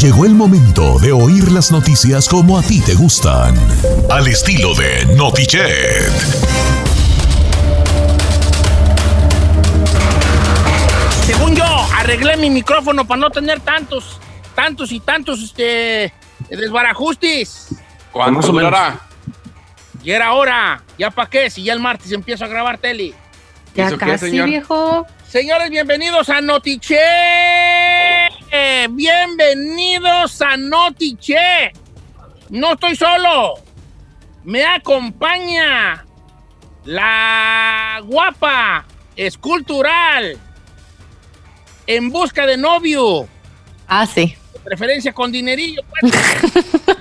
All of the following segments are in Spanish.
Llegó el momento de oír las noticias como a ti te gustan. Al estilo de Notichet. Según yo, arreglé mi micrófono para no tener tantos, tantos y tantos este, desbarajustes. ¿Cuándo durará? Ya era hora. ¿Ya para qué? Si ya el martes empiezo a grabar tele. Ya ¿Eso qué, casi, señor? viejo. Señores, bienvenidos a Notiche. Bienvenidos a Notiche. No estoy solo. Me acompaña la guapa escultural en busca de novio. Ah, sí. De preferencia con dinerillo. pues.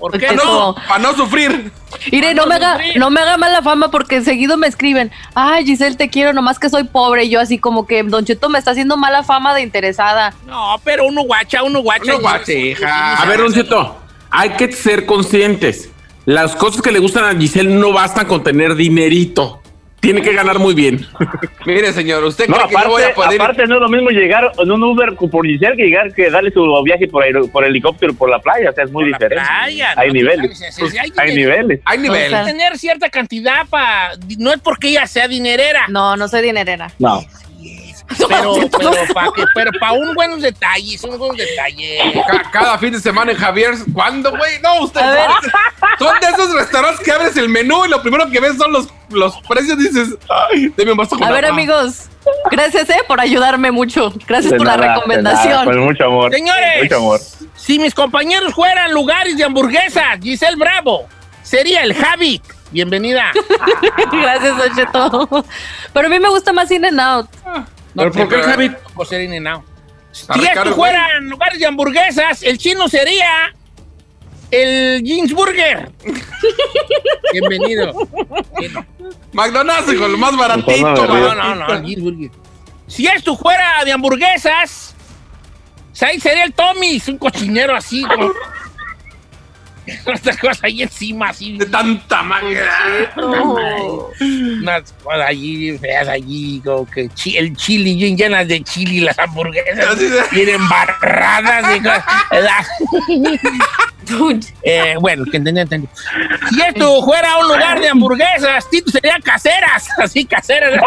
¿Por qué Porque no? como- Para no sufrir. Mire, no me, haga, no me haga mala fama porque seguido me escriben, ay Giselle, te quiero, nomás que soy pobre. Y yo así como que Don Cheto me está haciendo mala fama de interesada. No, pero uno guacha, uno guacha. Uno guacha, hija. A ver, Don Cheto, hay que ser conscientes. Las cosas que le gustan a Giselle no bastan con tener dinerito. Tiene que ganar muy bien. Mire, señor, ¿usted No, cree que yo voy aparte, a poder aparte no es lo mismo llegar en un Uber por Giselle que llegar que darle su viaje por, aer- por helicóptero por la playa, o sea, es muy Por la diferente. playa, hay ¿no? niveles. Hay hay niveles. niveles. Hay nivel. O sea, tener cierta cantidad para. No es porque ella sea dinerera. No, no soy dinerera. No. Pero, pero para pero pa un buenos detalles, unos buenos detalles. Ca- cada fin de semana en Javier. ¿Cuándo, güey? No, usted. Son de esos restaurantes que abres el menú y lo primero que ves son los, los precios. Dices, ay, deme un vaso con A ver, agua". amigos, gracias eh, por ayudarme mucho. Gracias De por la nada, recomendación. con mucho amor. Señores, Mucho amor. si mis compañeros fueran lugares de hamburguesas, Giselle Bravo, sería el Javi. Bienvenida. gracias, Don Cheto. Pero a mí me gusta más In and Out. ¿Pero por qué Javi? Por ser in Si esto güey. fueran lugares de hamburguesas, el chino sería el Jeans Burger. Bienvenido. McDonald's, hijo, lo más baratito. Pues, no, güey. No, no, no, el Jeans Burger. Si esto fuera de hamburguesas, ahí sería el Tommy's, un cochinero así, con otra cosa ahí encima, así. De tanta magia. Unas cosas allí feas allí, como que chi- el chili, bien llenas de chili, las hamburguesas, Así de- bien Eh, bueno, que entendí, entendí. Si esto fuera un lugar de hamburguesas, Tito serían caseras, así caseras.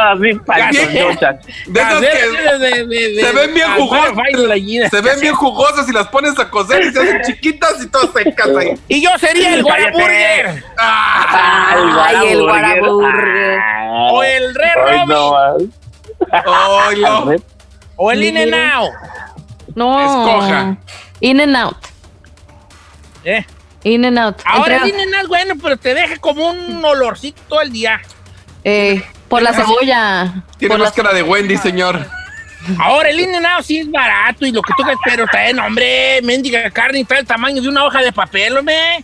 Así, panchochas. De esas Caseras, se ven bien ah, jugosas. se ven bien jugosas y las pones a cocer y se hacen chiquitas y todas secas ahí. Y yo sería el. Guaraburger Ah, Ay, el Guaraburger. Guaraburger. o el más. oilo. o el In and Out. No. Escoja. In and Out. Eh. In and Out. Ahora Entre- el In and Out, bueno, pero te deja como un olorcito todo el día. eh, por la cebolla. Tiene por la- máscara de Wendy, señor. Ahora el In and Out sí es barato y lo que tú quieras, pero trae, no, hombre, mendiga carne y trae el tamaño de una hoja de papel, hombre.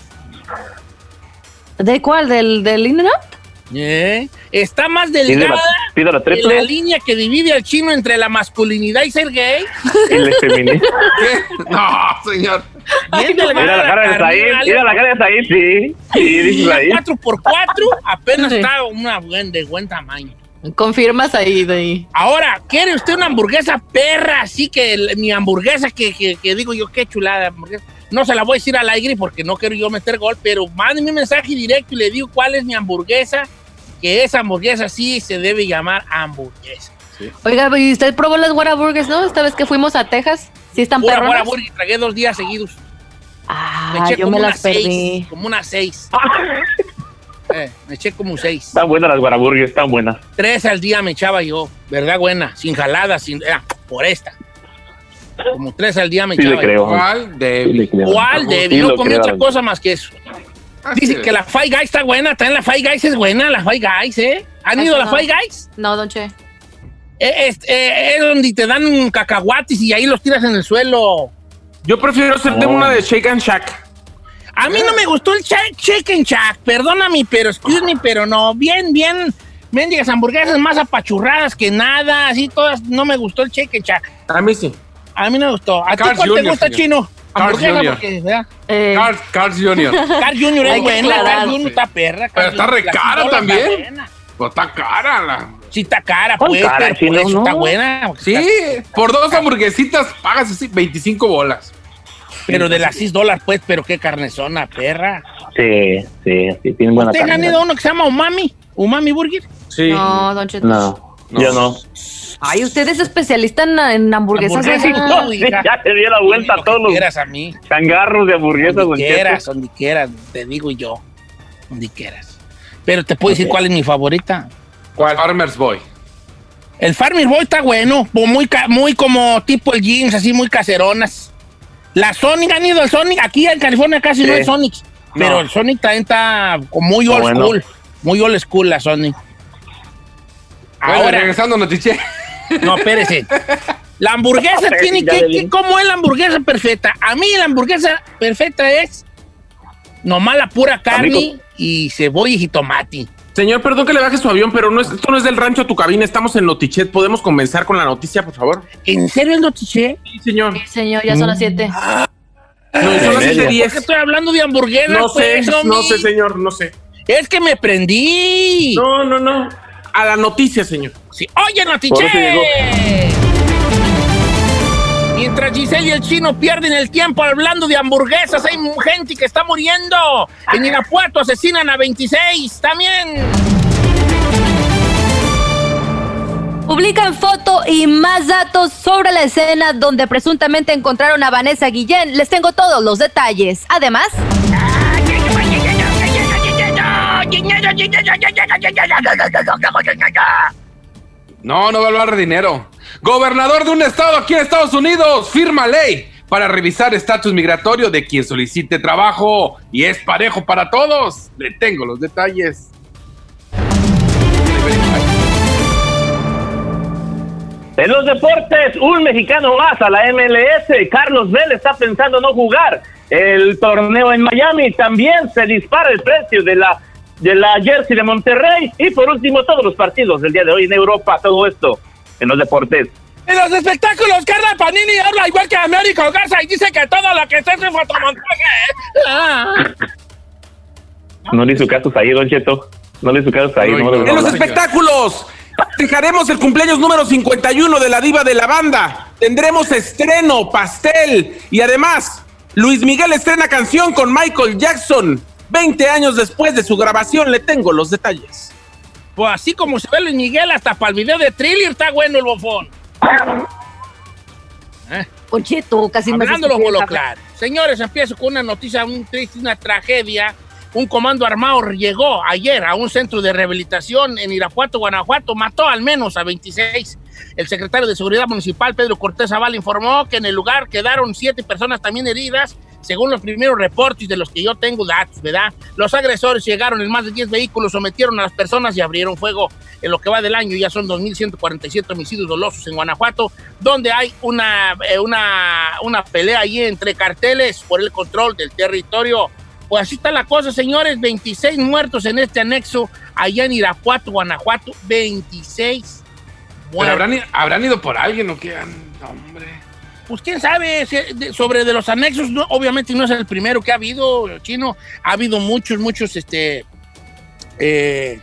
¿De cuál? ¿Del, del In and Out? Eh, Está más Pido delgada la, pido la que la triple línea que divide al chino entre la masculinidad y ser gay. y la. No, señor. Mira la cara de Said, mira la cara de Said, sí. Sí, Y dices la ahí. 4x4 apenas Sí. está una buen, de buen tamaño. Confirmas ahí de ahí. Ahora, ¿quiere usted una hamburguesa perra? Así que el- mi hamburguesa, que, que- que digo yo, qué chulada hamburguesa. No se la voy a decir al aire porque no quiero yo meter gol, pero mándeme un mensaje directo y le digo cuál es mi hamburguesa, que esa hamburguesa sí se debe llamar hamburguesa. Oiga, ¿y usted probó las Whataburgers, no? Esta vez que fuimos a Texas. ¿Sí están Pura perronas? buena burger, tragué dos días seguidos. Ah, Me eché yo como me unas las perdí. seis, como unas seis. Eh, me eché como seis. Están buenas las guaraburgues, están buenas. Tres al día me echaba yo, ¿verdad? Buena, sin jalada, sin... ah, por esta. Como tres al día me Sí le echaba yo. creo. ¿Cuál? Sí Débil. le creo. ¿Cuál, Sí? No comí otra cosa más que eso. Dice que la Five Guys está buena, también la Five Guys es buena, la Five Guys, ¿eh? ¿Han ido a la Ajá. Five Guys? No, don Che. Eh, Es, eh, es donde te dan cacahuates y ahí los tiras en el suelo. Yo prefiero hacerte Oh. una de Shake and Shack. A mí no me gustó el cha- chicken shack, perdóname, pero excuse me, pero no. Bien, bien, mendigas hamburguesas más apachurradas que nada, así todas. No me gustó el chicken shack. A mí sí. A mí no me gustó. ¿A ti cuál te gusta, señor. chino? Hamburguesa, Jr. Eh, Carl, Carl Jr. Carl Jr. Es que buena. Carl Jr. está perra. Pero Carl está re cara está también. Pues está cara la. Sí está cara, pues, cara, pero por chino, eso no. está buena. Sí, por dos hamburguesitas pagas así 25 bolas. Pero de las 6 dólares, pues, pero qué carnezona, perra. Sí, sí, sí, tienen buena ¿Ustedes han carne. ido a uno que se llama Umami? ¿Umami Burger? Sí. No, Don Cheto. No, yo no. Ay, usted es especialista en, en hamburguesas. Hamburguesas, ¿verdad? no, Sí, hija. ya te dio la vuelta a todos que los quieras a mí. changarros de hamburguesas, don Donde quieras, donde quieras, te digo yo. Donde quieras. Pero te puedo decir cuál es mi favorita. ¿Cuál? Farmer's Boy. El Farmer Boy está bueno, muy, muy como tipo el jeans, así muy caseronas. La Sonic, han ido al Sonic, aquí en California casi no hay Sonic, pero No. el Sonic también está como muy Está old bueno. school, muy old school la Sonic. Bueno, Ahora, regresando a Notiche. no, espérese. La hamburguesa tiene que, ¿cómo es la hamburguesa perfecta? A mí la hamburguesa perfecta es nomás la pura carne Amigo. y cebolla y jitomate. Señor, perdón que le baje su avión, pero no es, esto no es del rancho a tu cabina, estamos en Notichet. ¿Podemos comenzar con la noticia, por favor? ¿En serio es noticia? Sí, señor. Sí, señor, ya son las 7. No, son las media. ¿Por qué 7:10. estoy hablando de hamburguesas? No sé, pues, no sé, señor, no sé. Es que me prendí. No, no, no. A la noticia, señor. Sí. Oye, Notiche. Mientras Giselle y el chino pierden el tiempo hablando de hamburguesas, hay gente que está muriendo. En Irapuato asesinan a 26 también. Publican foto y más datos sobre la escena donde presuntamente encontraron a Vanessa Guillén. Les tengo todos los detalles. Además, No, no va a hablar de dinero. Gobernador de un estado aquí en Estados Unidos firma ley para revisar estatus migratorio de quien solicite trabajo y es parejo para todos. Le tengo los detalles. En los deportes, un mexicano más a la MLS. Carlos Vela está pensando no jugar el torneo en Miami. También se dispara el precio de la, de la jersey de Monterrey. Y por último, todos los partidos del día de hoy en Europa. Todo esto en los deportes. En los espectáculos, Carla Panini habla igual que Américo Garza y dice que todo lo que es un fotomontaje. Ah. No le hizo caso ahí, Don Cheto. No le hizo caso ahí. No En los espectáculos, dejaremos el cumpleaños número 51 de la diva de la banda. Tendremos estreno, pastel y además, Luis Miguel estrena canción con Michael Jackson. 20 años después de su grabación, le tengo los detalles. Pues así como se ve Luis Miguel, hasta para el video de thriller está bueno el bofón. oye, tú casi me Hablándolo café. claro. Señores, empiezo con una noticia muy triste, una tragedia. Un comando armado llegó ayer a un centro de rehabilitación en Irapuato, Guanajuato, mató al menos a 26. El secretario de Seguridad Municipal, Pedro Cortés Zavala, informó que en el lugar quedaron siete personas también heridas, según los primeros reportes de los que yo tengo datos, ¿verdad? Los agresores llegaron en más de 10 vehículos, sometieron a las personas y abrieron fuego. En lo que va del año ya son 2.147 homicidios dolosos en Guanajuato, donde hay una, eh, una, una pelea ahí entre carteles por el control del territorio. Pues así está la cosa, señores. 26 muertos en este anexo allá en Irapuato, Guanajuato. 26 Pero muertos. habrán, habrán ido por alguien o qué. Ah, Hombre. Pues quién sabe sobre de los anexos. obviamente no es el primero que ha habido, chino. Ha habido muchos, muchos este, eh,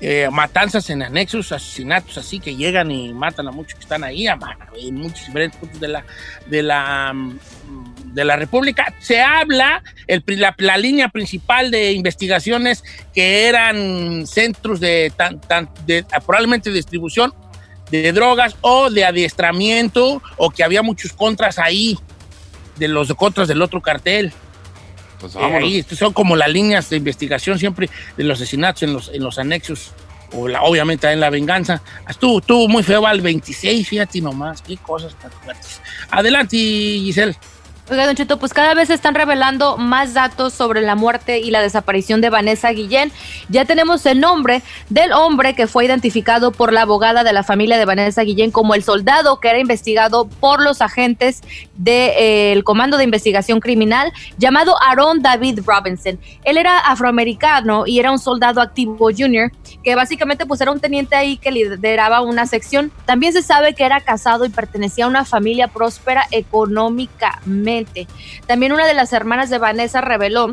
eh, matanzas en anexos, asesinatos así que llegan y matan a muchos que están ahí, en muchos diferentes puntos de la, de la, mm, de la República. Se habla, la, la línea principal de investigaciones que eran centros de, tan, tan- de probablemente distribución de drogas o de adiestramiento o que había muchos contras ahí de los contras del otro cartel. Pues Eh, ahí son como las líneas de investigación siempre de los asesinatos en los, en los anexos. O la, obviamente en la venganza. Estuvo, estuvo muy feo al 26, fíjate nomás. Qué cosas tan fuertes. Adelante, Giselle. Oiga, Don Cheto, pues cada vez se están revelando más datos sobre la muerte y la desaparición de Vanessa Guillén. Ya tenemos el nombre del hombre que fue identificado por la abogada de la familia de Vanessa Guillén como el soldado que era investigado por los agentes del Comando de Investigación Criminal llamado Aaron David Robinson. Él era afroamericano y era un soldado activo junior que básicamente pues era un teniente ahí que lideraba una sección. También se sabe que era casado y pertenecía a una familia próspera económicamente. También una de las hermanas de Vanessa reveló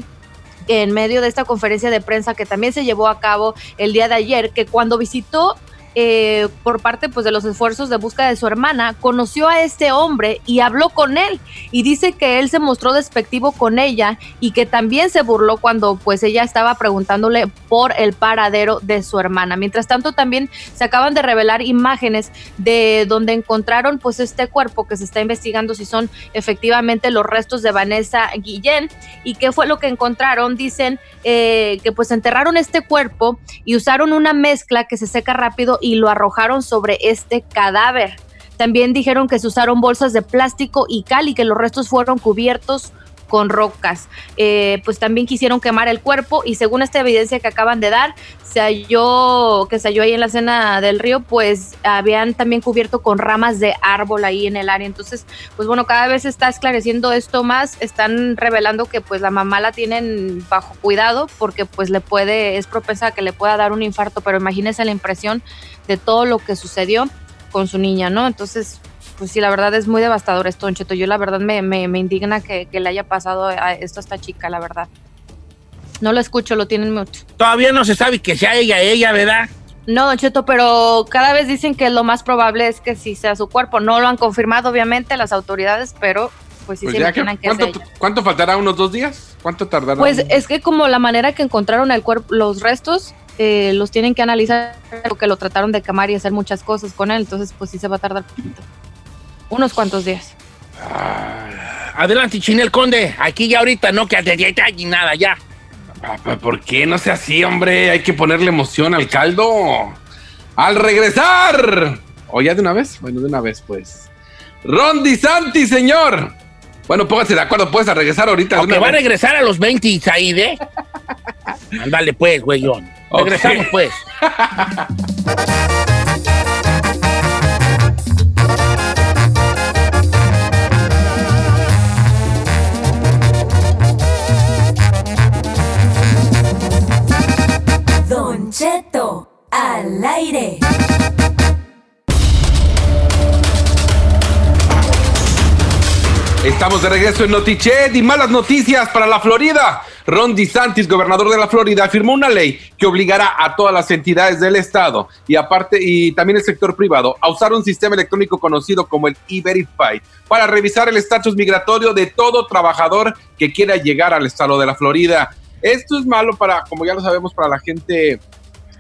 en medio de esta conferencia de prensa que también se llevó a cabo el día de ayer, que cuando visitó eh, por parte pues de los esfuerzos de búsqueda de su hermana, conoció a este hombre y habló con él y dice que él se mostró despectivo con ella y que también se burló cuando pues ella estaba preguntándole por el paradero de su hermana. Mientras tanto también se acaban de revelar imágenes de donde encontraron pues este cuerpo que se está investigando si son efectivamente los restos de Vanessa Guillén y qué fue lo que encontraron. Dicen eh, que pues enterraron este cuerpo y usaron una mezcla que se seca rápido lo arrojaron sobre este cadáver. También dijeron que se usaron bolsas de plástico y cal y que los restos fueron cubiertos con rocas. Eh, pues también quisieron quemar el cuerpo y según esta evidencia que acaban de dar, se halló, que se halló ahí en la escena del río, pues habían también cubierto con ramas de árbol ahí en el área. Entonces, pues bueno, cada vez se está esclareciendo esto más, están revelando que pues la mamá la tienen bajo cuidado porque pues le puede, es propensa a que le pueda dar un infarto, pero imagínense la impresión de todo lo que sucedió con su niña, ¿no? Entonces, pues sí, la verdad es muy devastador esto, Cheto. Yo la verdad me, me, me indigna que, que, le haya pasado a esto a esta chica, la verdad. No lo escucho, lo tienen mucho. Todavía no se sabe que sea ella, ella, ¿verdad? No, Don Cheto, pero cada vez dicen que lo más probable es que sí sea su cuerpo. No lo han confirmado, obviamente, las autoridades, pero pues sí Pues se que- imaginan que, ¿cuánto, es ella. cuánto faltará? ¿Unos dos días? ¿Cuánto tardará? Pues es que como la manera que encontraron el cuerpo, los restos, eh, los tienen que analizar, porque lo trataron de quemar y hacer muchas cosas con él, entonces pues sí se va a tardar poquito. Unos cuantos días. Adelante, Chinel Conde. Aquí ya ahorita no, que y nada, ya. Ah, ¿Por qué no sea así, hombre? Hay que ponerle emoción al caldo. ¡Al regresar! ¿O ya de una vez? Bueno, de una vez, pues. Ron Santi, señor. Bueno, póngase de acuerdo, pues, a regresar ahorita. Aunque va a regresar a los 20 ahí, ¿eh? Ándale, pues, güeyón. Ok. Regresamos, pues. Cheto, al aire. Estamos de regreso en Notichet y malas noticias para la Florida. Ron DeSantis, gobernador de la Florida, firmó una ley que obligará a todas las entidades del estado y aparte y también el sector privado a usar un sistema electrónico conocido como el E-Verify para revisar el estatus migratorio de todo trabajador que quiera llegar al estado de la Florida. Esto es malo para, como ya lo sabemos, para la gente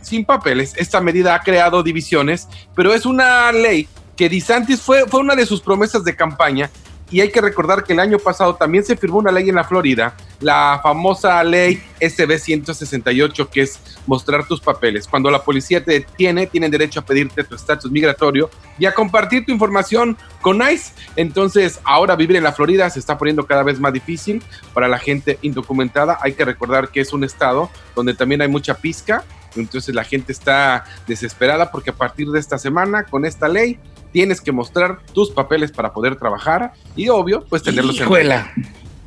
sin papeles. Esta medida ha creado divisiones, pero es una ley que DeSantis fue, fue una de sus promesas de campaña y hay que recordar que el año pasado también se firmó una ley en la Florida, la famosa ley SB 168, que es mostrar tus papeles. Cuando la policía te detiene, tienen derecho a pedirte tu estatus migratorio y a compartir tu información con ICE. Entonces, ahora vivir en la Florida se está poniendo cada vez más difícil para la gente indocumentada. Hay que recordar que es un estado donde también hay mucha pizca. Entonces la gente está desesperada porque a partir de esta semana, con esta ley, tienes que mostrar tus papeles para poder trabajar y obvio, pues tenerlos en Hijuela.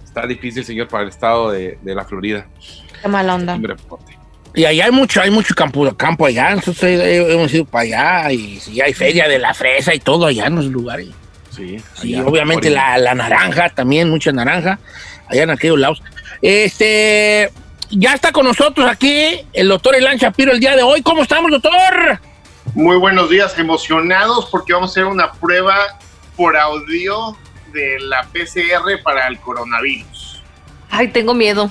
Está difícil, señor, para el estado de, de la Florida. Qué mala onda. Reporte. Y allá hay mucho, hay mucho campo, campo allá. Nosotros hemos ido para allá y sí, hay feria de la fresa y todo allá en los lugares. Sí, Sí, obviamente la, la naranja, también mucha naranja, allá en aquellos lados. Este, ya está con nosotros aquí el doctor Elan Shapiro el día de hoy. ¿Cómo estamos, doctor? Muy buenos días, emocionados porque vamos a hacer una prueba por audio de la PCR para el coronavirus. Ay, tengo miedo.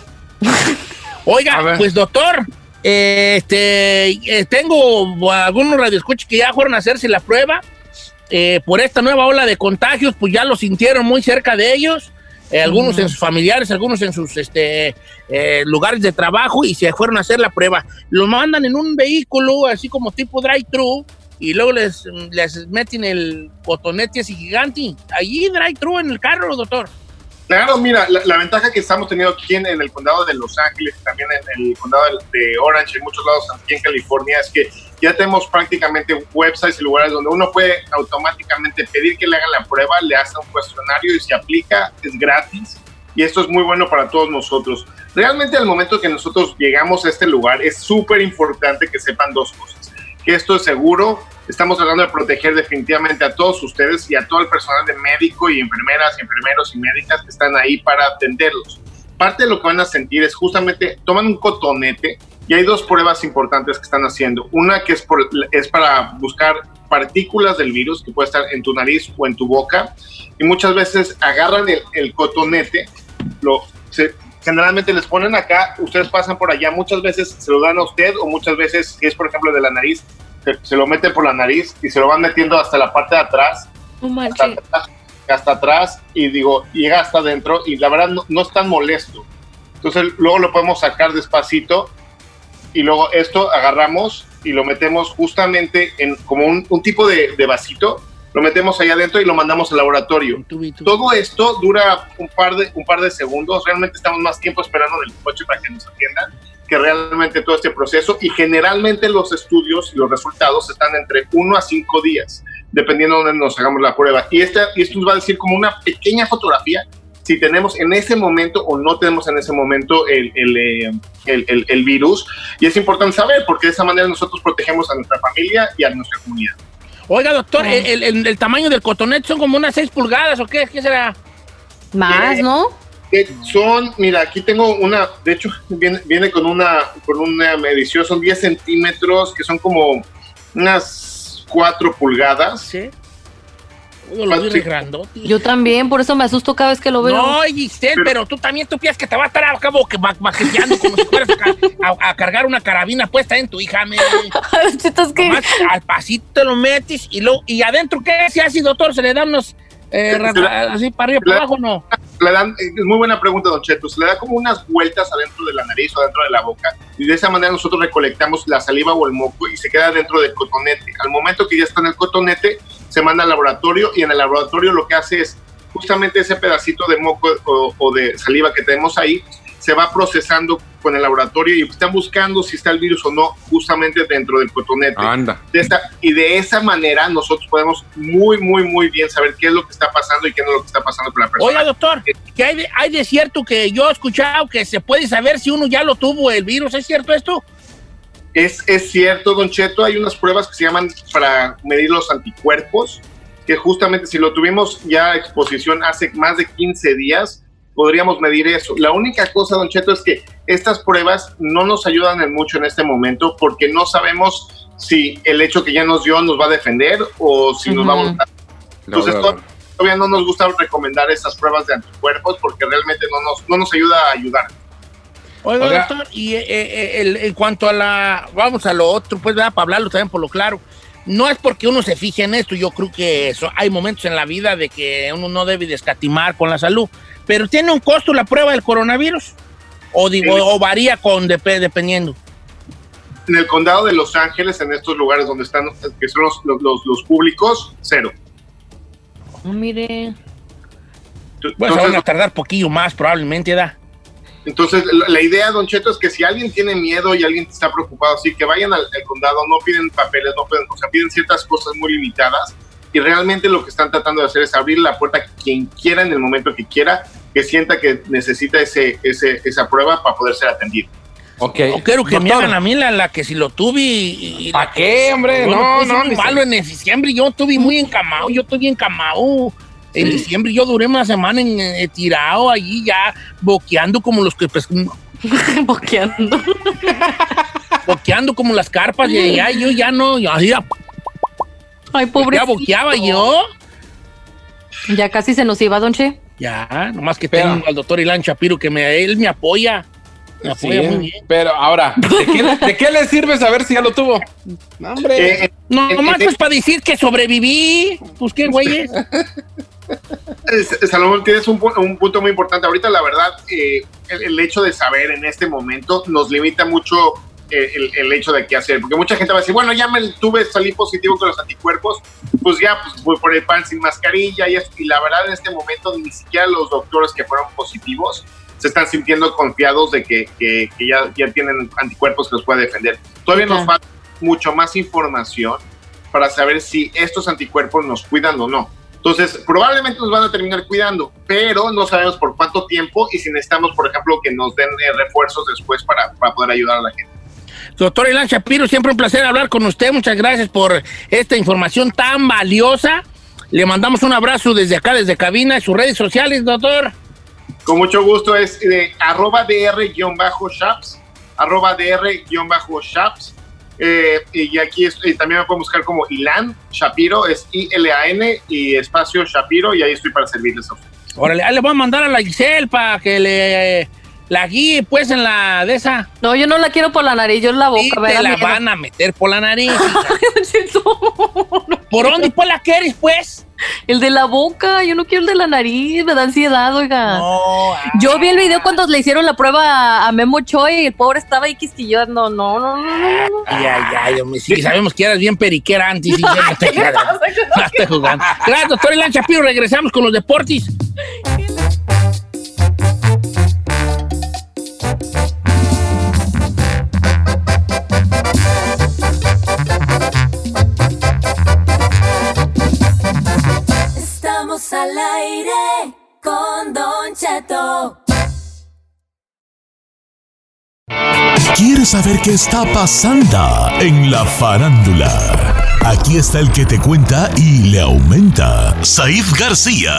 Oiga, pues doctor, eh, este, eh, tengo algunos radioescuchas que ya fueron a hacerse la prueba. Eh, por esta nueva ola de contagios, pues ya lo sintieron muy cerca de ellos. Eh, algunos en sus familiares, algunos en sus este, eh, lugares de trabajo y se fueron a hacer la prueba. Lo mandan en un vehículo, así como tipo drive-thru, y luego les, les meten el cotonete así gigante. Allí drive-thru en el carro, doctor. Mira, la, la ventaja que estamos teniendo aquí en, el condado de Los Ángeles, también en el condado de, Orange, en muchos lados aquí en California, es que ya tenemos prácticamente websites y lugares donde uno puede automáticamente pedir que le hagan la prueba, le hacen un cuestionario y se aplica, es gratis. Y esto es muy bueno para todos nosotros. Realmente al momento que nosotros llegamos a este lugar es súper importante que sepan dos cosas. Que esto es seguro, estamos tratando de proteger definitivamente a todos ustedes y a todo el personal de médico y enfermeras, enfermeros y médicas que están ahí para atenderlos. parte de lo que van a sentir es justamente, toman un cotonete y hay dos pruebas importantes que están haciendo. Una que es, por, es para buscar partículas del virus que puede estar en tu nariz o en tu boca y muchas veces agarran el, el cotonete, lo, se, generalmente les ponen acá, ustedes pasan por allá, muchas veces se lo dan a usted o muchas veces, si es por ejemplo de la nariz, se, se lo meten por la nariz y se lo van metiendo hasta la parte de atrás No hasta atrás, hasta atrás y digo, llega hasta adentro y la verdad no, no es tan molesto. Entonces luego lo podemos sacar despacito y luego esto agarramos y lo metemos justamente en como un, un tipo de, de vasito, lo metemos ahí adentro y lo mandamos al laboratorio. Todo esto dura un par de, un par de segundos, realmente estamos más tiempo esperando en el coche para que nos atiendan que realmente todo este proceso y generalmente los estudios y los resultados están entre 1 a 5 días, dependiendo de dónde nos hagamos la prueba. Y, esta, y esto nos va a decir como una pequeña fotografía si tenemos en ese momento o no tenemos en ese momento el, el, eh, el- el- el virus. Y es importante saber porque de esa manera nosotros protegemos a nuestra familia y a nuestra comunidad. Oiga, doctor, el, el- el tamaño del cotonete son como unas 6 pulgadas o qué, ¿qué será? Más, Eh, ¿no? Que son, mira, aquí tengo una, de hecho, viene, viene con una con una medición, son 10 centímetros, que son como unas 4 pulgadas. Sí. Yo lo vi grandote. Yo también, por eso me asusto cada vez que lo veo. No, Giselle, pero, Pero- tú también tú piensas que te va a estar al cabo que va- maquillando como si fueras a, ca- a- a cargar una carabina puesta en tu hija, me. Que al pasito te lo metes y luego, y adentro, ¿qué se hace, doctor? ¿Se le dan unos eh, así para arriba, para abajo no? Le dan, es muy buena pregunta, Don Cheto. Se le da como unas vueltas adentro de la nariz o adentro de la boca. Y de esa manera nosotros recolectamos la saliva o el moco y se queda dentro del cotonete. Al momento que ya está en el cotonete, se manda al laboratorio y en el laboratorio lo que hace es justamente ese pedacito de moco o, o de saliva que tenemos ahí se va procesando con el laboratorio y están buscando si está el virus o no justamente dentro del cotonete. Anda. De esta- y de esa manera nosotros podemos muy, muy, muy bien saber qué es lo que está pasando y qué no es lo que está pasando con la persona. Oiga, doctor, que hay de, hay de cierto que yo he escuchado que se puede saber si uno ya lo tuvo el virus, ¿es cierto esto? Es, es cierto, Don Cheto, hay unas pruebas que se llaman para medir los anticuerpos, que justamente si lo tuvimos ya a exposición hace más de 15 días, podríamos medir eso. La única cosa, Don Cheto, es que estas pruebas no nos ayudan en mucho en este momento porque no sabemos si el hecho que ya nos dio nos va a defender o si nos va a volver. Entonces, No, no, no. to- todavía no nos gusta recomendar esas pruebas de anticuerpos porque realmente no nos, no nos ayuda a ayudar. Oiga, Oiga. doctor, y eh, eh, el- en cuanto a la, vamos a lo otro, pues, ¿verdad? Para hablarlo también por lo claro. No es porque uno se fije en esto, yo creo que eso, hay momentos en la vida de que uno no debe de escatimar con la salud, pero ¿tiene un costo la prueba del coronavirus? ¿O, digo, Sí. o varía con dep- dependiendo? En el condado de Los Ángeles, en estos lugares donde están, que son los, los- los- los públicos, cero. Oh, mire. Pues Entonces, van a tardar poquillo más probablemente, ¿da? Entonces, la idea, Don Cheto, es que si alguien tiene miedo y alguien está preocupado, sí, que vayan al, al condado, no piden papeles, no piden, o sea, piden ciertas cosas muy limitadas y realmente lo que están tratando de hacer es abrir la puerta a quien quiera en el momento que quiera, que sienta que necesita ese, ese, esa prueba para poder ser atendido. Ok. O quiero que me Doctor, hagan a mí la, la que si lo tuve y... y ¿Pa' la qué, hombre? Yo me No, no, muy se- malo en diciembre, yo estuve muy encamado, yo estuve encamado. En diciembre yo duré una semana en, eh, tirado allí ya boqueando como los que pues, Boqueando. boqueando como las carpas y ya yo ya no, ya, ya, Ay, pobre. ya boqueaba yo. Ya casi se nos iba, don Che. Ya, nomás que Pero- tengo al doctor Ilan Shapiro que me, él me apoya. Me Sí, apoya muy bien. pero ahora, ¿de qué, ¿de qué le sirve saber si ya lo tuvo? No, hombre. Eh, No, Eh, nomás pues para decir que sobreviví. Pues qué güeyes. Salomón, tienes un, un punto muy importante. Ahorita, la verdad, eh, el, el hecho de saber en este momento nos limita mucho el, el hecho de qué hacer. Porque mucha gente va a decir, bueno, ya me tuve, salí positivo con los anticuerpos, pues ya pues, voy por el pan sin mascarilla. Y, la verdad, en este momento, ni siquiera los doctores que fueron positivos se están sintiendo confiados de que, que- que ya, ya tienen anticuerpos que los puede defender. Todavía Claro. nos falta mucho más información para saber si estos anticuerpos nos cuidan o no. Entonces, probablemente nos van a terminar cuidando, pero no sabemos por cuánto tiempo y si necesitamos, por ejemplo, que nos den eh, refuerzos después para, para poder ayudar a la gente. Doctor Ilan Shapiro, siempre un placer hablar con usted. Muchas gracias por esta información tan valiosa. Le mandamos un abrazo desde acá, desde cabina, y sus redes sociales, doctor. Con mucho gusto, es de arroba dr-shops, arroba dr-shops. Eh, y aquí es- y también me pueden buscar como Ilan Shapiro, es I-L-A-N y espacio Shapiro, y ahí estoy para servirles a ustedes. Órale, ahí le voy a mandar a la Giselle para que le la guíe pues en la de esa. No, yo no la quiero por la nariz, yo en la boca. Sí, me te la miedo. van a meter por la nariz. ¿Por dónde pues la quieres pues? El de la boca, yo no quiero el de la nariz, me da ansiedad, oiga. No, ah. Yo vi el video cuando le hicieron la prueba a, Memo Choi y el pobre estaba ahí quisquillando. No, no, no, no, no. no. Ay, ay, ay, hombre, sí, sabemos que eras bien periquera antes. Sí, ya no te. No estoy jugando. Gracias, doctor Ilan Shapiro. Regresamos con los deportes. ¿Quieres saber qué está pasando en la farándula? Aquí está el que te cuenta y le aumenta, Saif García.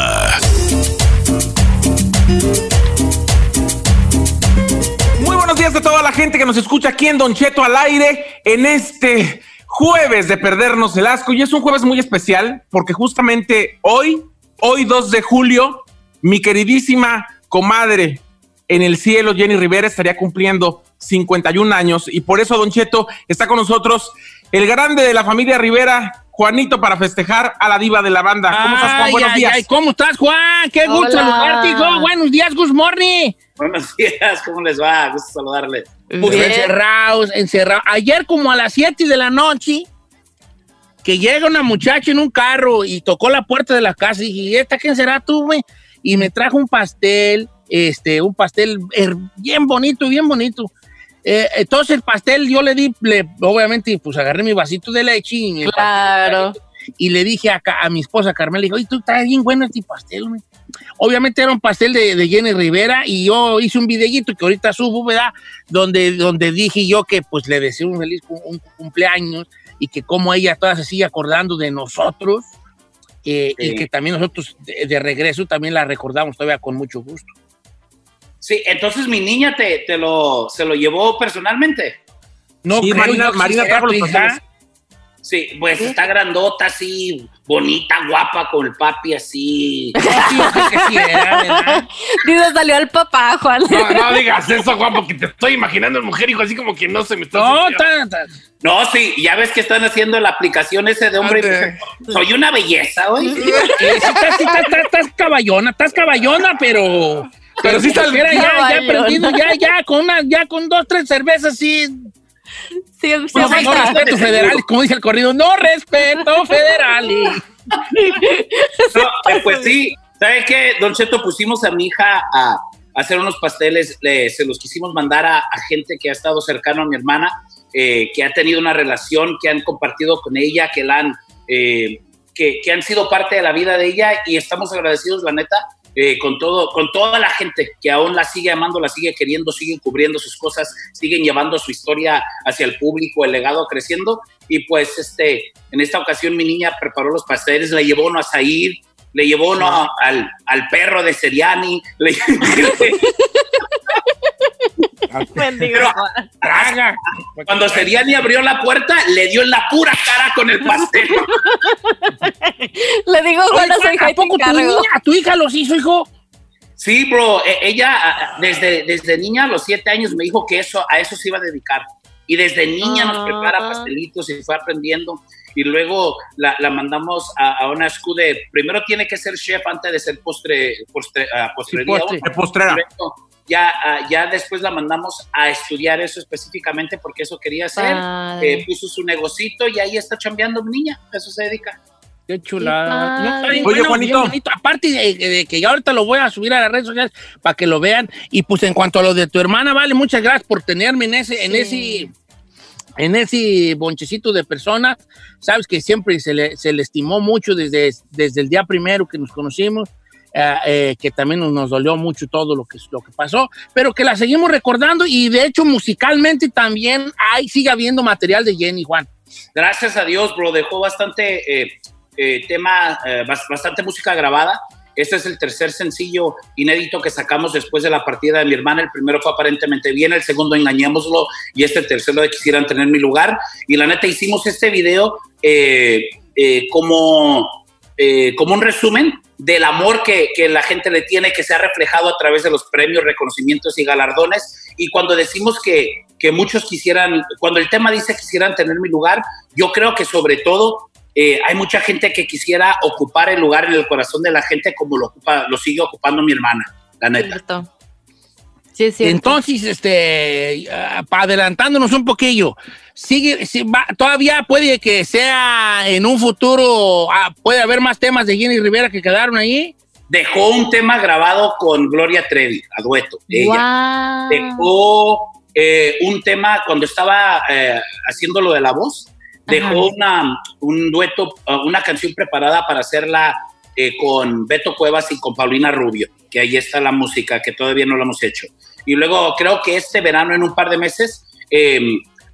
Muy buenos días a toda la gente que nos escucha aquí en Don Cheto al aire en este jueves de perdernos el asco. Y es un jueves muy especial porque justamente hoy, hoy 2 de julio, mi queridísima comadre en el cielo, Jenny Rivera, estaría cumpliendo 51 años. Y por eso, Don Cheto, está con nosotros el grande de la familia Rivera, Juanito, para festejar a la diva de la banda. ¿Cómo estás, Juan? Ay, Buenos ay, días. ay, ¿Cómo estás, Juan? Qué gusto saludarte, hijo. Buenos días, good morning. Buenos días, ¿cómo les va? Gusto saludarles. Encerrados, encerrados. Ayer como a las 7 de la noche, que llega una muchacha en un carro y tocó la puerta de la casa y dije, ¿y esta quién será tú, güey? Y me trajo un pastel, este, un pastel bien bonito, bien bonito. Eh, entonces el pastel yo le di, le- obviamente, pues agarré mi vasito de leche y, Claro. y le dije a, a mi esposa Carmela, le dije, oye, tú estás bien bueno este pastel, güey. Obviamente era un pastel de, de Jenny Rivera y yo hice un videíto que ahorita subo, ¿verdad? Donde, donde dije yo que pues le deseo un feliz un cumpleaños y que como ella toda se sigue acordando de nosotros eh, y que también nosotros de, de regreso también la recordamos todavía con mucho gusto. Sí, entonces mi niña te, te lo, se lo llevó personalmente. No Sí, creo Marina- Marina trajo los pasteles. Sí, pues está grandota así, bonita, guapa, con el papi así. Dice, salió el papá, Juan. No, no digas eso, Juan, porque te estoy imaginando el mujer, hijo, así como que no se me está. No, haciendo- ta- ta- No, sí, ya ves que están haciendo la aplicación ese de hombre. Soy una belleza, güey. Eh, sí, estás, sí, estás- estás- estás caballona, estás caballona, pero. Pero sí está el- como quiera, ya, ya aprendido, ya, ya, con una, ya con dos, tres cervezas, sí. Sí, sí, No, sí, no respeto federales, como dice el corrido, no respeto federales. No, eh, pues sí, ¿sabe qué? Don Cheto, pusimos a mi hija a, a hacer unos pasteles, le- se los quisimos mandar a, a gente que ha estado cercano a mi hermana, eh, que ha tenido una relación, que han compartido con ella, que la han, eh, que, que han sido parte de la vida de ella y estamos agradecidos, la neta, eh, con todo, con toda la gente que aún la sigue amando, la sigue queriendo, siguen cubriendo sus cosas, siguen llevando su historia hacia el público, el legado creciendo. Y pues este, en esta ocasión mi niña preparó los pasteles, le llevó uno a Zair, le llevó uno al, al perro de Seriani, le- Pero Traga. cuando Seriani abrió la puerta, le dio en la pura cara con el pastel. Le digo, bueno, soy ¿A poco tu niña, a tu hija los hizo, hijo? Sí, bro, e- ella ah, desde, desde niña, a los siete años, me dijo que eso, a eso se iba a dedicar. Y desde niña nos Ah. prepara pastelitos y fue aprendiendo. Y luego la, la mandamos a, a una escuela de, primero tiene que ser chef antes de ser postre, postre, ah, postrería. postre. Postrera. Luego ya, ah, ya después la mandamos a estudiar eso específicamente porque eso quería hacer. Eh, puso su negocito y ahí está chambeando mi niña. A Eso se dedica. Qué chulada. Qué No, Oye, bueno, Juanito. bien bonito. Aparte de, de que ya ahorita lo voy a subir a las redes sociales para que lo vean. Y pues en cuanto a lo de tu hermana, vale, muchas gracias por tenerme en ese, en ese, en ese bonchecito de personas. Sabes que siempre se le, se le estimó mucho desde, desde el día primero que nos conocimos. Eh, eh, que también nos, nos dolió mucho todo lo que, lo que pasó, pero que la seguimos recordando y de hecho musicalmente también hay, sigue habiendo material de Jenny Juan. gracias a Dios, bro, dejó bastante eh, eh, tema, eh, bas- bastante música grabada Este es el tercer sencillo inédito que sacamos después de la partida de mi hermana. El primero fue aparentemente bien, el segundo engañémoslo y este tercero de quisieran tener mi lugar. Y la neta hicimos este video eh, eh, como, eh, como un resumen del amor que, que la gente le tiene, que se ha reflejado a través de los premios, reconocimientos y galardones. Y cuando decimos que, que muchos quisieran, cuando el tema dice quisieran tener mi lugar, yo creo que sobre todo eh, hay mucha gente que quisiera ocupar el lugar en el corazón de la gente como lo ocupa, lo sigue ocupando mi hermana, la neta. Cierto. Sí, es cierto. Entonces, este, adelantándonos un poquillo, sigue, si va- todavía puede que sea en un futuro, ah, puede haber más temas de Jenny Rivera que quedaron ahí. Dejó un tema grabado con Gloria Trevi, a dueto. Ella. Dejó eh, un tema cuando estaba eh, haciendo lo de la voz, dejó una, un dueto, uh, una canción preparada para hacerla eh, con Beto Cuevas y con Paulina Rubio, que ahí está la música, que todavía no lo hemos hecho. Y luego creo que este verano, en un par de meses, eh,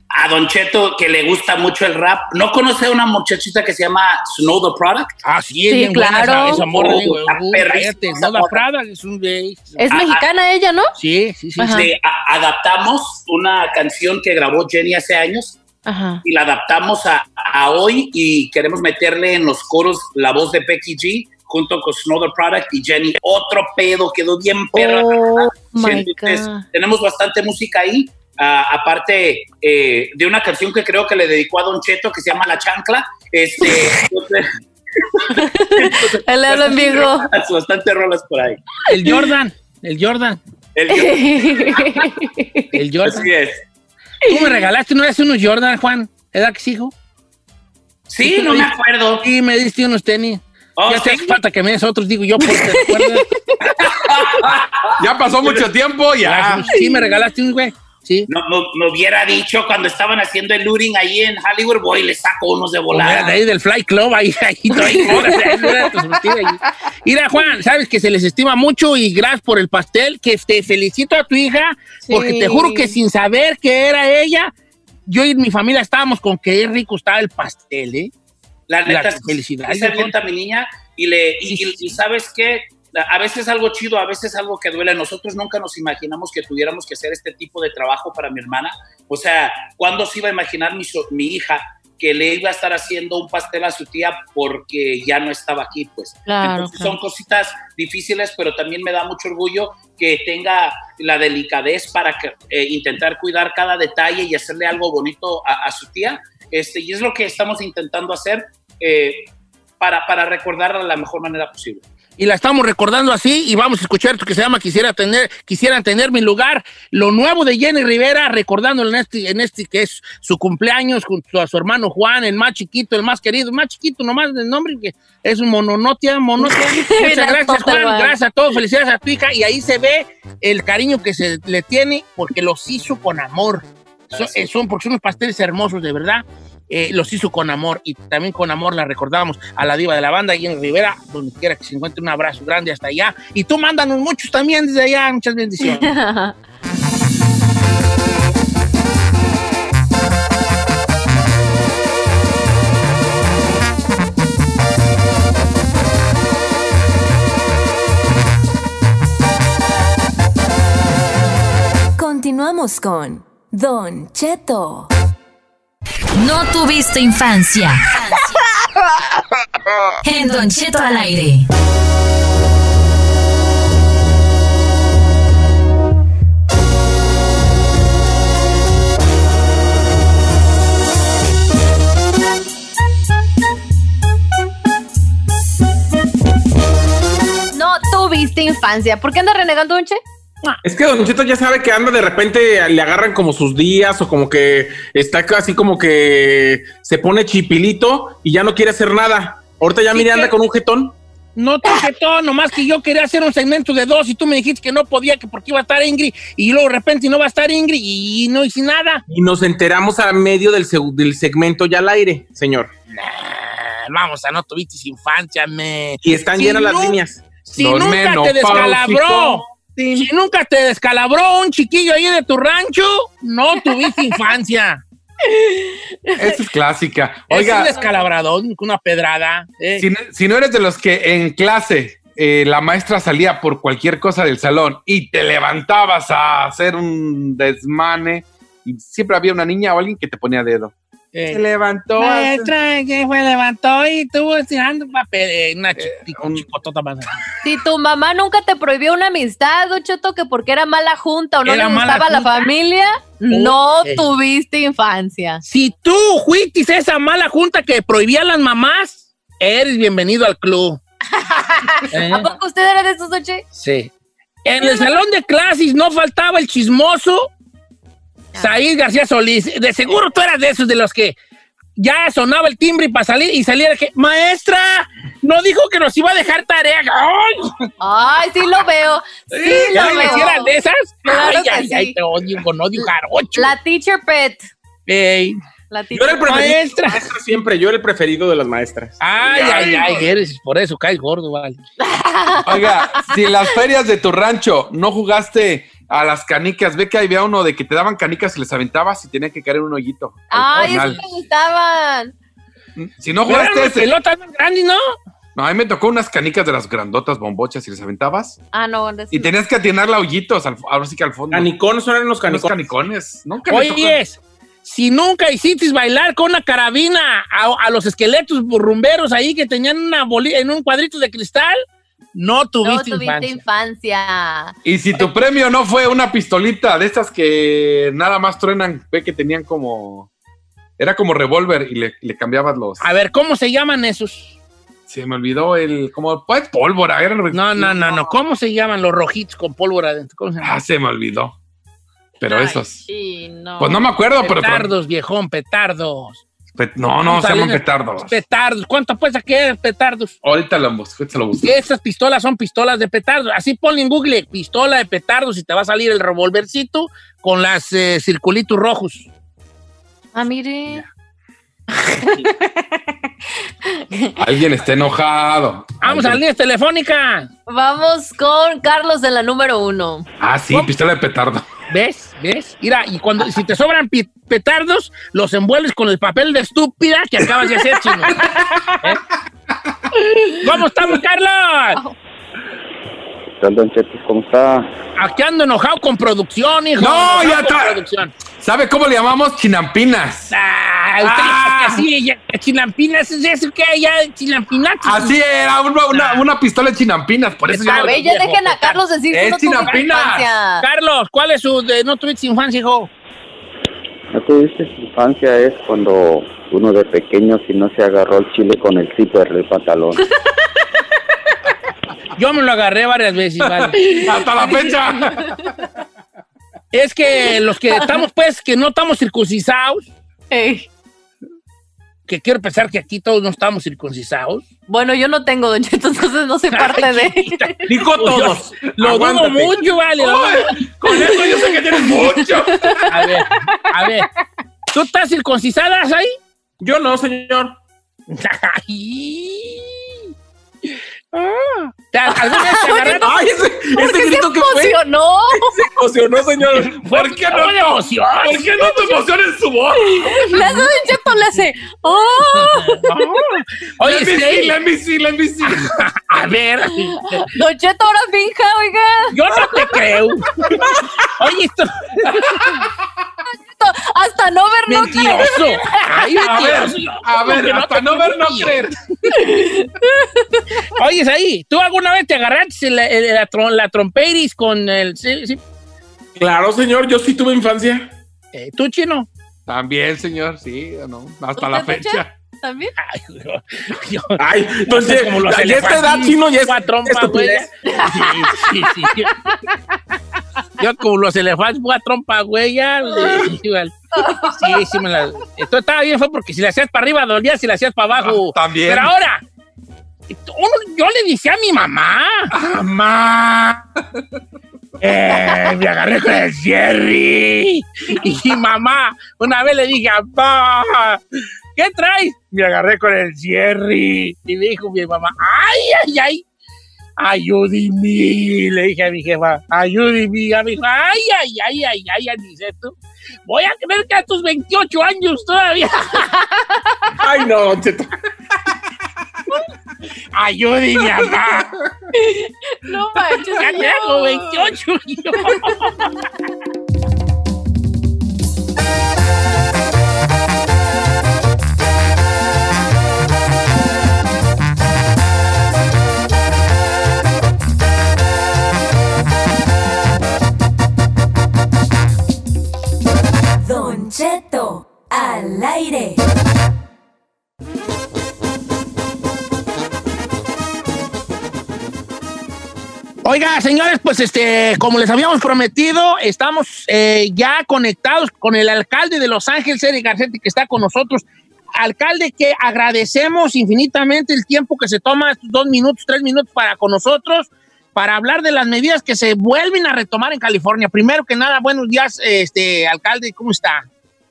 a Don Cheto, que le gusta mucho el rap, ¿no conoce a una muchachita que se llama Snow the Product? Ah, sí, es Sí, bien buena claro. esa, esa morra, Oh, digo, uh, cállate, esa no morra. Prada, es un gay. Es Ah, mexicana ella, ¿no? Sí, sí, sí. Este, a- adaptamos una canción que grabó Jenny hace años Ajá. y la adaptamos a, a hoy y queremos meterle en los coros la voz de Becky G junto con Snowder Product y Jenny. Otro pedo, quedó bien perra. Oh, Sí, my entonces, God. tenemos bastante música ahí. Ah, aparte eh, de una canción que creo que le dedicó a Don Cheto que se llama La Chancla. Este, entonces- El habla en vivo. Bastante rolas por ahí. El Jordan, el Jordan, El- el Jordan. así es. Tú me regalaste una vez unos Jordan, Juan, ¿edad que hijo? Sí, no me acuerdo. Sí, me diste unos tenis. Oh, ya te ¿sí? hace falta que me des otros, digo yo, porque ¿te? Ya pasó mucho tiempo, ya. Sí, me regalaste unos, güey. Sí. No, no, me hubiera dicho cuando estaban haciendo el looting ahí en Hollywood, voy y le saco unos de Mira, volada. de ahí del Fly Club, ahí, ahí, mira, Juan, sabes que se les estima mucho y gracias por el pastel, que te felicito a tu hija, porque te juro que sin saber que era ella, yo y mi familia estábamos con que rico estaba el pastel, ¿eh? La neta, La felicidad, avienta mi niña y, le, y, y- y sabes qué, a veces algo chido, a veces algo que duele. Nosotros nunca nos imaginamos que tuviéramos que hacer este tipo de trabajo para mi hermana. O sea, ¿cuándo se iba a imaginar mi, so- mi hija que le iba a estar haciendo un pastel a su tía porque ya no estaba aquí? Pues Claro, Entonces claro. son cositas difíciles, pero también me da mucho orgullo que tenga la delicadez para que, eh, intentar cuidar cada detalle y hacerle algo bonito a, a su tía. Este, y es lo que estamos intentando hacer eh, para, para recordarla de la mejor manera posible. Y la estamos recordando así y vamos a escuchar esto que se llama Quisiera tener, quisieran tener mi lugar. Lo nuevo de Jenny Rivera, recordándolo en este, en este que es su cumpleaños junto a su hermano Juan, el más chiquito, el más querido, el más chiquito nomás del nombre, que es un mononotia, monotia. Muchas gracias, Juan. Gracias a todos. Felicidades a tu hija. Y ahí se ve el cariño que se le tiene porque los hizo con amor. Son, eh, son- porque son unos pasteles hermosos, de verdad. Eh, los hizo con amor y también con amor la recordamos a la diva de la banda Jenny Rivera, donde quiera que se encuentre un abrazo grande hasta allá. Y tú mándanos muchos también desde allá, muchas bendiciones. Continuamos con Don Cheto. No tuviste infancia. En Don Cheto al aire. No tuviste infancia. ¿Por qué andas renegando, Donche? Es que Don Cheto ya sabe que anda de repente, le agarran como sus días o como que está así como que se pone chipilito y ya no quiere hacer nada. Ahorita ya Sí, mire, anda con un jetón. No te todo, nomás que yo quería hacer un segmento de dos y tú me dijiste que no podía, que porque iba a estar Ingrid, y luego de repente no va a estar Ingrid y no hice nada. Y nos enteramos a medio del, seg- del segmento ya al aire, señor. Ah, Vamos a no tuviste infancia, me. Y están Si llenas las líneas. Si Don nunca te descalabró, si nunca te descalabró un chiquillo ahí de tu rancho, no tuviste infancia. Esa es clásica. es un Oiga, descalabradón, una pedrada. eh. si, no- si no eres de los que en clase eh, la maestra salía por cualquier cosa del salón y te levantabas a hacer un desmane y siempre había una niña o alguien que te ponía dedo. Eh, levantó. Maestra, que fue? Levantó y estuvo tirando papel. eh, Una chi- un- chicotota más. Si tu mamá nunca te prohibió una amistad, Don Cheto, que porque era mala junta o no Era le mala gustaba la familia, no tuviste infancia. Si tú fuiste esa mala junta que prohibía a las mamás, eres bienvenido al club. ¿Eh? ¿A poco usted era de esos, Don Che? Sí. En el salón de clases no faltaba el chismoso Said García Solís. De seguro tú eras de esos de los que ya sonaba el timbre y para salir y salía de que, maestra, no dijo que nos iba a dejar tarea. ¡Ay! Ay, sí lo veo. Sí ¿Ya lo veo. de esas? Claro ay, que ay, sí. ay, te odio con odio jarocho. La teacher pet. Ey. La Yo era el teacher preferido. Maestra. Maestra siempre, yo era el preferido de las maestras. Ay, ay, ay, eres, por eso caes gordo, vale. Oiga, si en las ferias de tu rancho no jugaste a las canicas, ve que había uno de que te daban canicas y les aventabas y tenía que caer en un hoyito. Ay, eso me gustaban. Si no eran jugaste ese- pelotas más grandes, ¿no? No, a mí me tocó unas canicas de las grandotas bombochas y les aventabas. Ah, no, de Y tenías que atinarla a hoyitos, al- ahora sí que al fondo. Canicones son los canicones. canicones. Nunca. Oye, si nunca hiciste bailar con una carabina a, a los esqueletos rumberos ahí que tenían una boli en un cuadrito de cristal, no No tuviste, tuviste infancia. infancia. Y si tu premio no fue una pistolita de estas que nada más truenan, ve que tenían como. Era como revólver y le, le cambiabas los. A ver, ¿cómo se llaman esos? Se me olvidó el. Como pues, pólvora. Era No, no, no, no. ¿Cómo se llaman los rojitos con pólvora adentro? ¿Cómo se llaman? Ah, se me olvidó. Pero Ay, esos. Sí, no. Pues no me acuerdo, pero. Petardos, viejón, petardos. No, no, se llaman petardos. Petardos. ¿Cuánto puede sacar petardos? Ahorita lo busco, ahorita lo busco. Esas pistolas son pistolas de petardos. Así ponle en Google, pistola de petardos y te va a salir el revolvercito con las eh, circulitos rojos. Ah, mire. Alguien está enojado. Vamos a la línea telefónica. Vamos con Carlos de la número uno. Ah, sí, pistola de petardo. ¿Ves? ¿Ves? Mira, y cuando si te sobran petardos, los envuelves con el papel de estúpida que acabas de hacer, chino. ¿Eh? ¿Cómo estamos, Carlos? ¿Cómo está? Aquí ando enojado con producción, hijo. No, ya con está. ¿Sabe cómo le llamamos? Chinampinas. Ah, usted Ah. así, ya, chilampinas, ¿es eso que ya? Chilampinatos. Así era, una, una, una pistola de chinampinas. Por eso Está yo- A ver, ya dejen a Carlos decir que Es no infancia. Carlos, ¿cuál es su de no tuviste infancia, hijo? ¿No tuviste infancia? Es cuando uno de pequeño si no se agarró el chile con el zipper del pantalón. Yo me lo agarré varias veces, vale. Hasta la fecha. es que los que estamos, pues, que no estamos circuncisados, Ey. que quiero pensar que aquí todos no estamos circuncisados. Bueno, yo no tengo, Don Cheto, entonces no soy parte de. Dijo todos. Lo dudo mucho, vale. Con eso yo sé que tienes mucho. A ver, a ver. ¿Tú estás circuncisada ahí? Yo no, señor. Ay. Ah. ¿Te- ¿Alguna vez te agarraron? Ay, ese, ¿Por ese se grito que fue. emocionó? Se emocionó, señor. ¿Por qué no? De emoción. ¿Por qué no te emociones su voz? Hace Don Cheto, le hace. ¡Oh! Oye, Let me see, sí. let me see, let me see. A ver. Don Cheto ahora finja, oiga. Yo no te creo. Oye, esto Hasta no ver, no creer. mentiroso. Ay, A ver, mentiroso. a ver, hasta no ver, no creer. Oye, ahí, ¿tú alguna vez te agarraste la, la, la, trom- la trompeiris con el... sí, sí, Claro, señor, yo sí tuve infancia. eh, ¿Tú, chino? También, señor, sí, no, hasta la ¿Usted, Don fecha. ¿También? Ay, yo, Ay, entonces, como los ya esta edad, chino, ya es trompa, güey. Sí, sí, sí. Yo como los elefantes fue a trompa, güey, ya. Sí, igual. sí, sí me la... Esto estaba bien, fue porque si la hacías para arriba dolía, si la hacías para abajo. Ah, también. Pero ahora, uno- yo le decía a mi mamá, mamá, eh, me agarré con el Jerry. Y mamá, una vez le dije, papá, ¿qué traes? Me agarré con el Jerry. Y me dijo mi mamá, ay, ay, ay. Ayúdeme, le dije a mi jefa, ayúdeme. A mi dijo, ay, ay, ay, ay, ay, Aniceto. Voy a creer que a tus 28 años todavía. Ay, no, Cheto. Ayúdeme, mamá. No manches. Ya tengo 28. yo. Al aire. Oiga, señores, pues este, como les habíamos prometido, estamos eh, ya conectados con el alcalde de Los Ángeles, Eric Garcetti, que está con nosotros. Alcalde, que agradecemos infinitamente el tiempo que se toma, dos minutos, tres minutos para con nosotros, para hablar de las medidas que se vuelven a retomar en California. Primero que nada, buenos días, este, alcalde, ¿cómo está?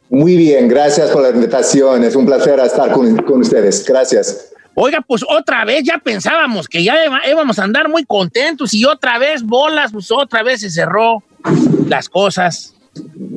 Muy bien, gracias por la invitación. Es un placer estar con, con ustedes. Gracias. Oiga, pues otra vez ya pensábamos que ya íbamos a andar muy contentos y otra vez bolas, pues otra vez se cerró las cosas.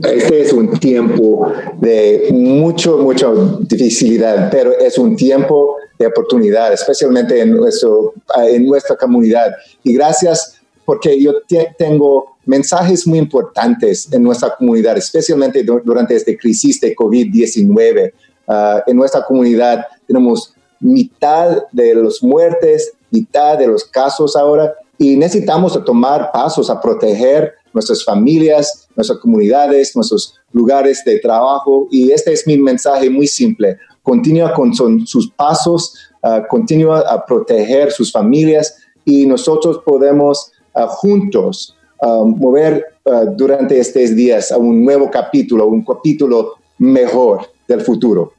Este es un tiempo de mucho, mucha dificilidad, pero es un tiempo de oportunidad, especialmente en, nuestro, en nuestra comunidad. Y gracias porque yo te- tengo mensajes muy importantes en nuestra comunidad, especialmente du- durante esta crisis de COVID-19. Ah, en nuestra comunidad tenemos mitad de los muertes, mitad de los casos ahora, y necesitamos tomar pasos a proteger nuestras familias, nuestras comunidades, nuestros lugares de trabajo. Y este es mi mensaje muy simple. Continúa con son- sus pasos, ah, continúa a proteger sus familias y nosotros podemos ah, juntos ah, mover ah, durante estos días a un nuevo capítulo, un capítulo mejor del futuro.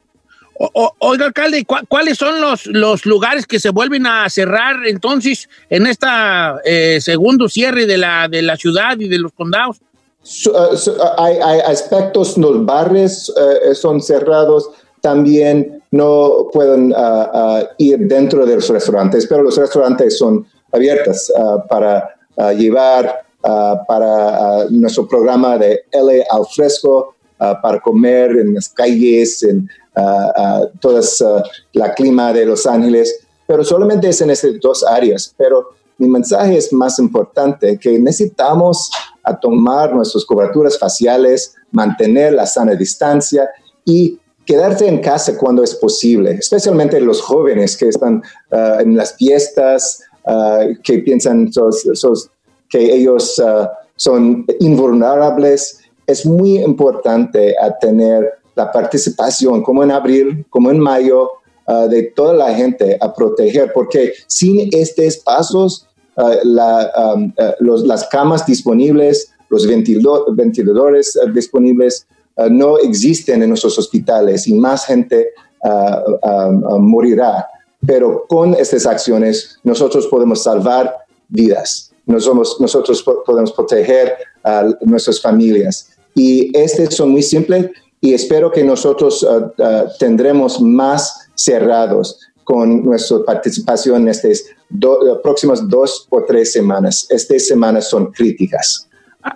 O- oiga, alcalde, ¿cu- ¿cuáles son los, los lugares que se vuelven a cerrar entonces en esta eh, segundo cierre de la, de la ciudad y de los condados? So- so, hay, hay aspectos, los bares uh, son cerrados, también no pueden uh, uh, ir dentro de los restaurantes, pero los restaurantes son abiertos uh, para uh, llevar uh, para uh, nuestro programa de L al fresco, uh, para comer en las calles, en uh, uh, uh, la clima de Los Ángeles, pero solamente es en esas dos áreas. Pero mi mensaje es más importante, que necesitamos a tomar nuestras coberturas faciales, mantener la sana distancia y quedarse en casa cuando es posible, especialmente los jóvenes que están ah, en las fiestas, ah, que piensan sos- que ellos ah, son invulnerables. Es muy importante a tener la participación, como en abril, como en mayo, ah, de toda la gente a proteger, porque sin estos pasos, ah, la, um, ah, los- las camas disponibles, los ventilo- ventiladores ah, disponibles ah, no existen en nuestros hospitales y más gente ah, ah, ah, morirá. Pero con estas acciones nosotros podemos salvar vidas. Nosotros po- podemos proteger a nuestras familias. Y estos son muy simples y espero que nosotros ah, ah, tendremos más cerrados con nuestra participación en estas do- próximas dos o tres semanas. Estas semanas son críticas.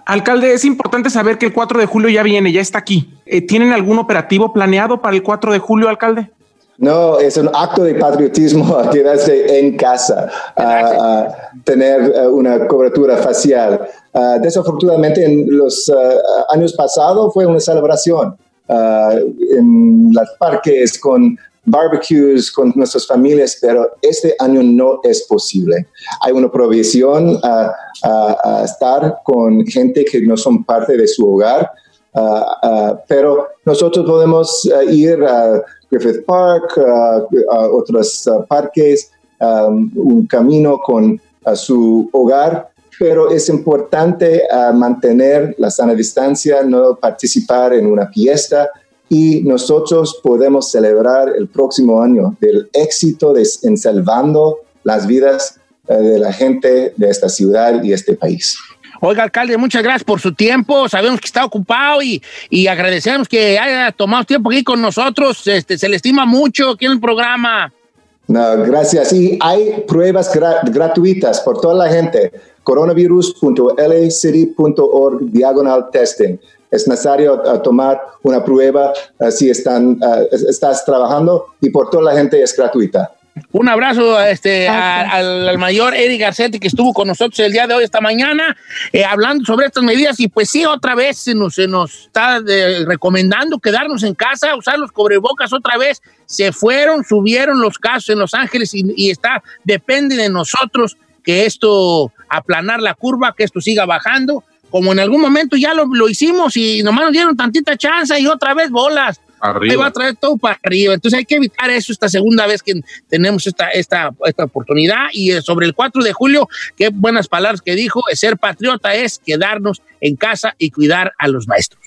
Alcalde, es importante saber que el 4 de julio ya viene, ya está aquí. Eh, ¿Tienen algún operativo planeado para el 4 de julio, alcalde? No, es un acto de patriotismo quedarse en casa, a, a tener eh, una cobertura facial. Ah, desafortunadamente, en los ah, años pasados fue una celebración ah, en los parques con barbecues con nuestras familias, pero este año no es posible. Hay una provisión a, a- a estar con gente que no son parte de su hogar, ah, ah, pero nosotros podemos ah, ir a Griffith Park, otros parques, un camino con su hogar, pero es importante mantener la sana distancia, no participar en una fiesta y nosotros podemos celebrar el próximo año del éxito de, en salvando las vidas eh, de la gente de esta ciudad y este país. Oiga, alcalde, muchas gracias por su tiempo. Sabemos que está ocupado y, y agradecemos que haya tomado tiempo aquí con nosotros. Este, se le estima mucho aquí en el programa. No, gracias. Y hay pruebas gra- gratuitas por toda la gente. coronavirus.lacity.org diagonal testing. Es necesario uh, tomar una prueba uh, si están, uh, es- estás trabajando y por toda la gente es gratuita. Un abrazo este, a- al, al mayor Eric Garcetti que estuvo con nosotros el día de hoy, esta mañana, eh, hablando sobre estas medidas. Y pues sí, otra vez se nos, se nos está eh, recomendando quedarnos en casa, usar los cubrebocas otra vez. Se fueron, subieron los casos en Los Ángeles y, y está, depende de nosotros que esto, aplanar la curva, que esto siga bajando. Como en algún momento ya lo, lo hicimos y nomás nos dieron tantita chance y otra vez bolas. Arriba. Ahí va a traer todo para arriba. Entonces hay que evitar eso esta segunda vez que tenemos esta, esta, esta oportunidad. Y eh, sobre el 4 de julio, qué buenas palabras que dijo, ser patriota es quedarnos en casa y cuidar a los maestros.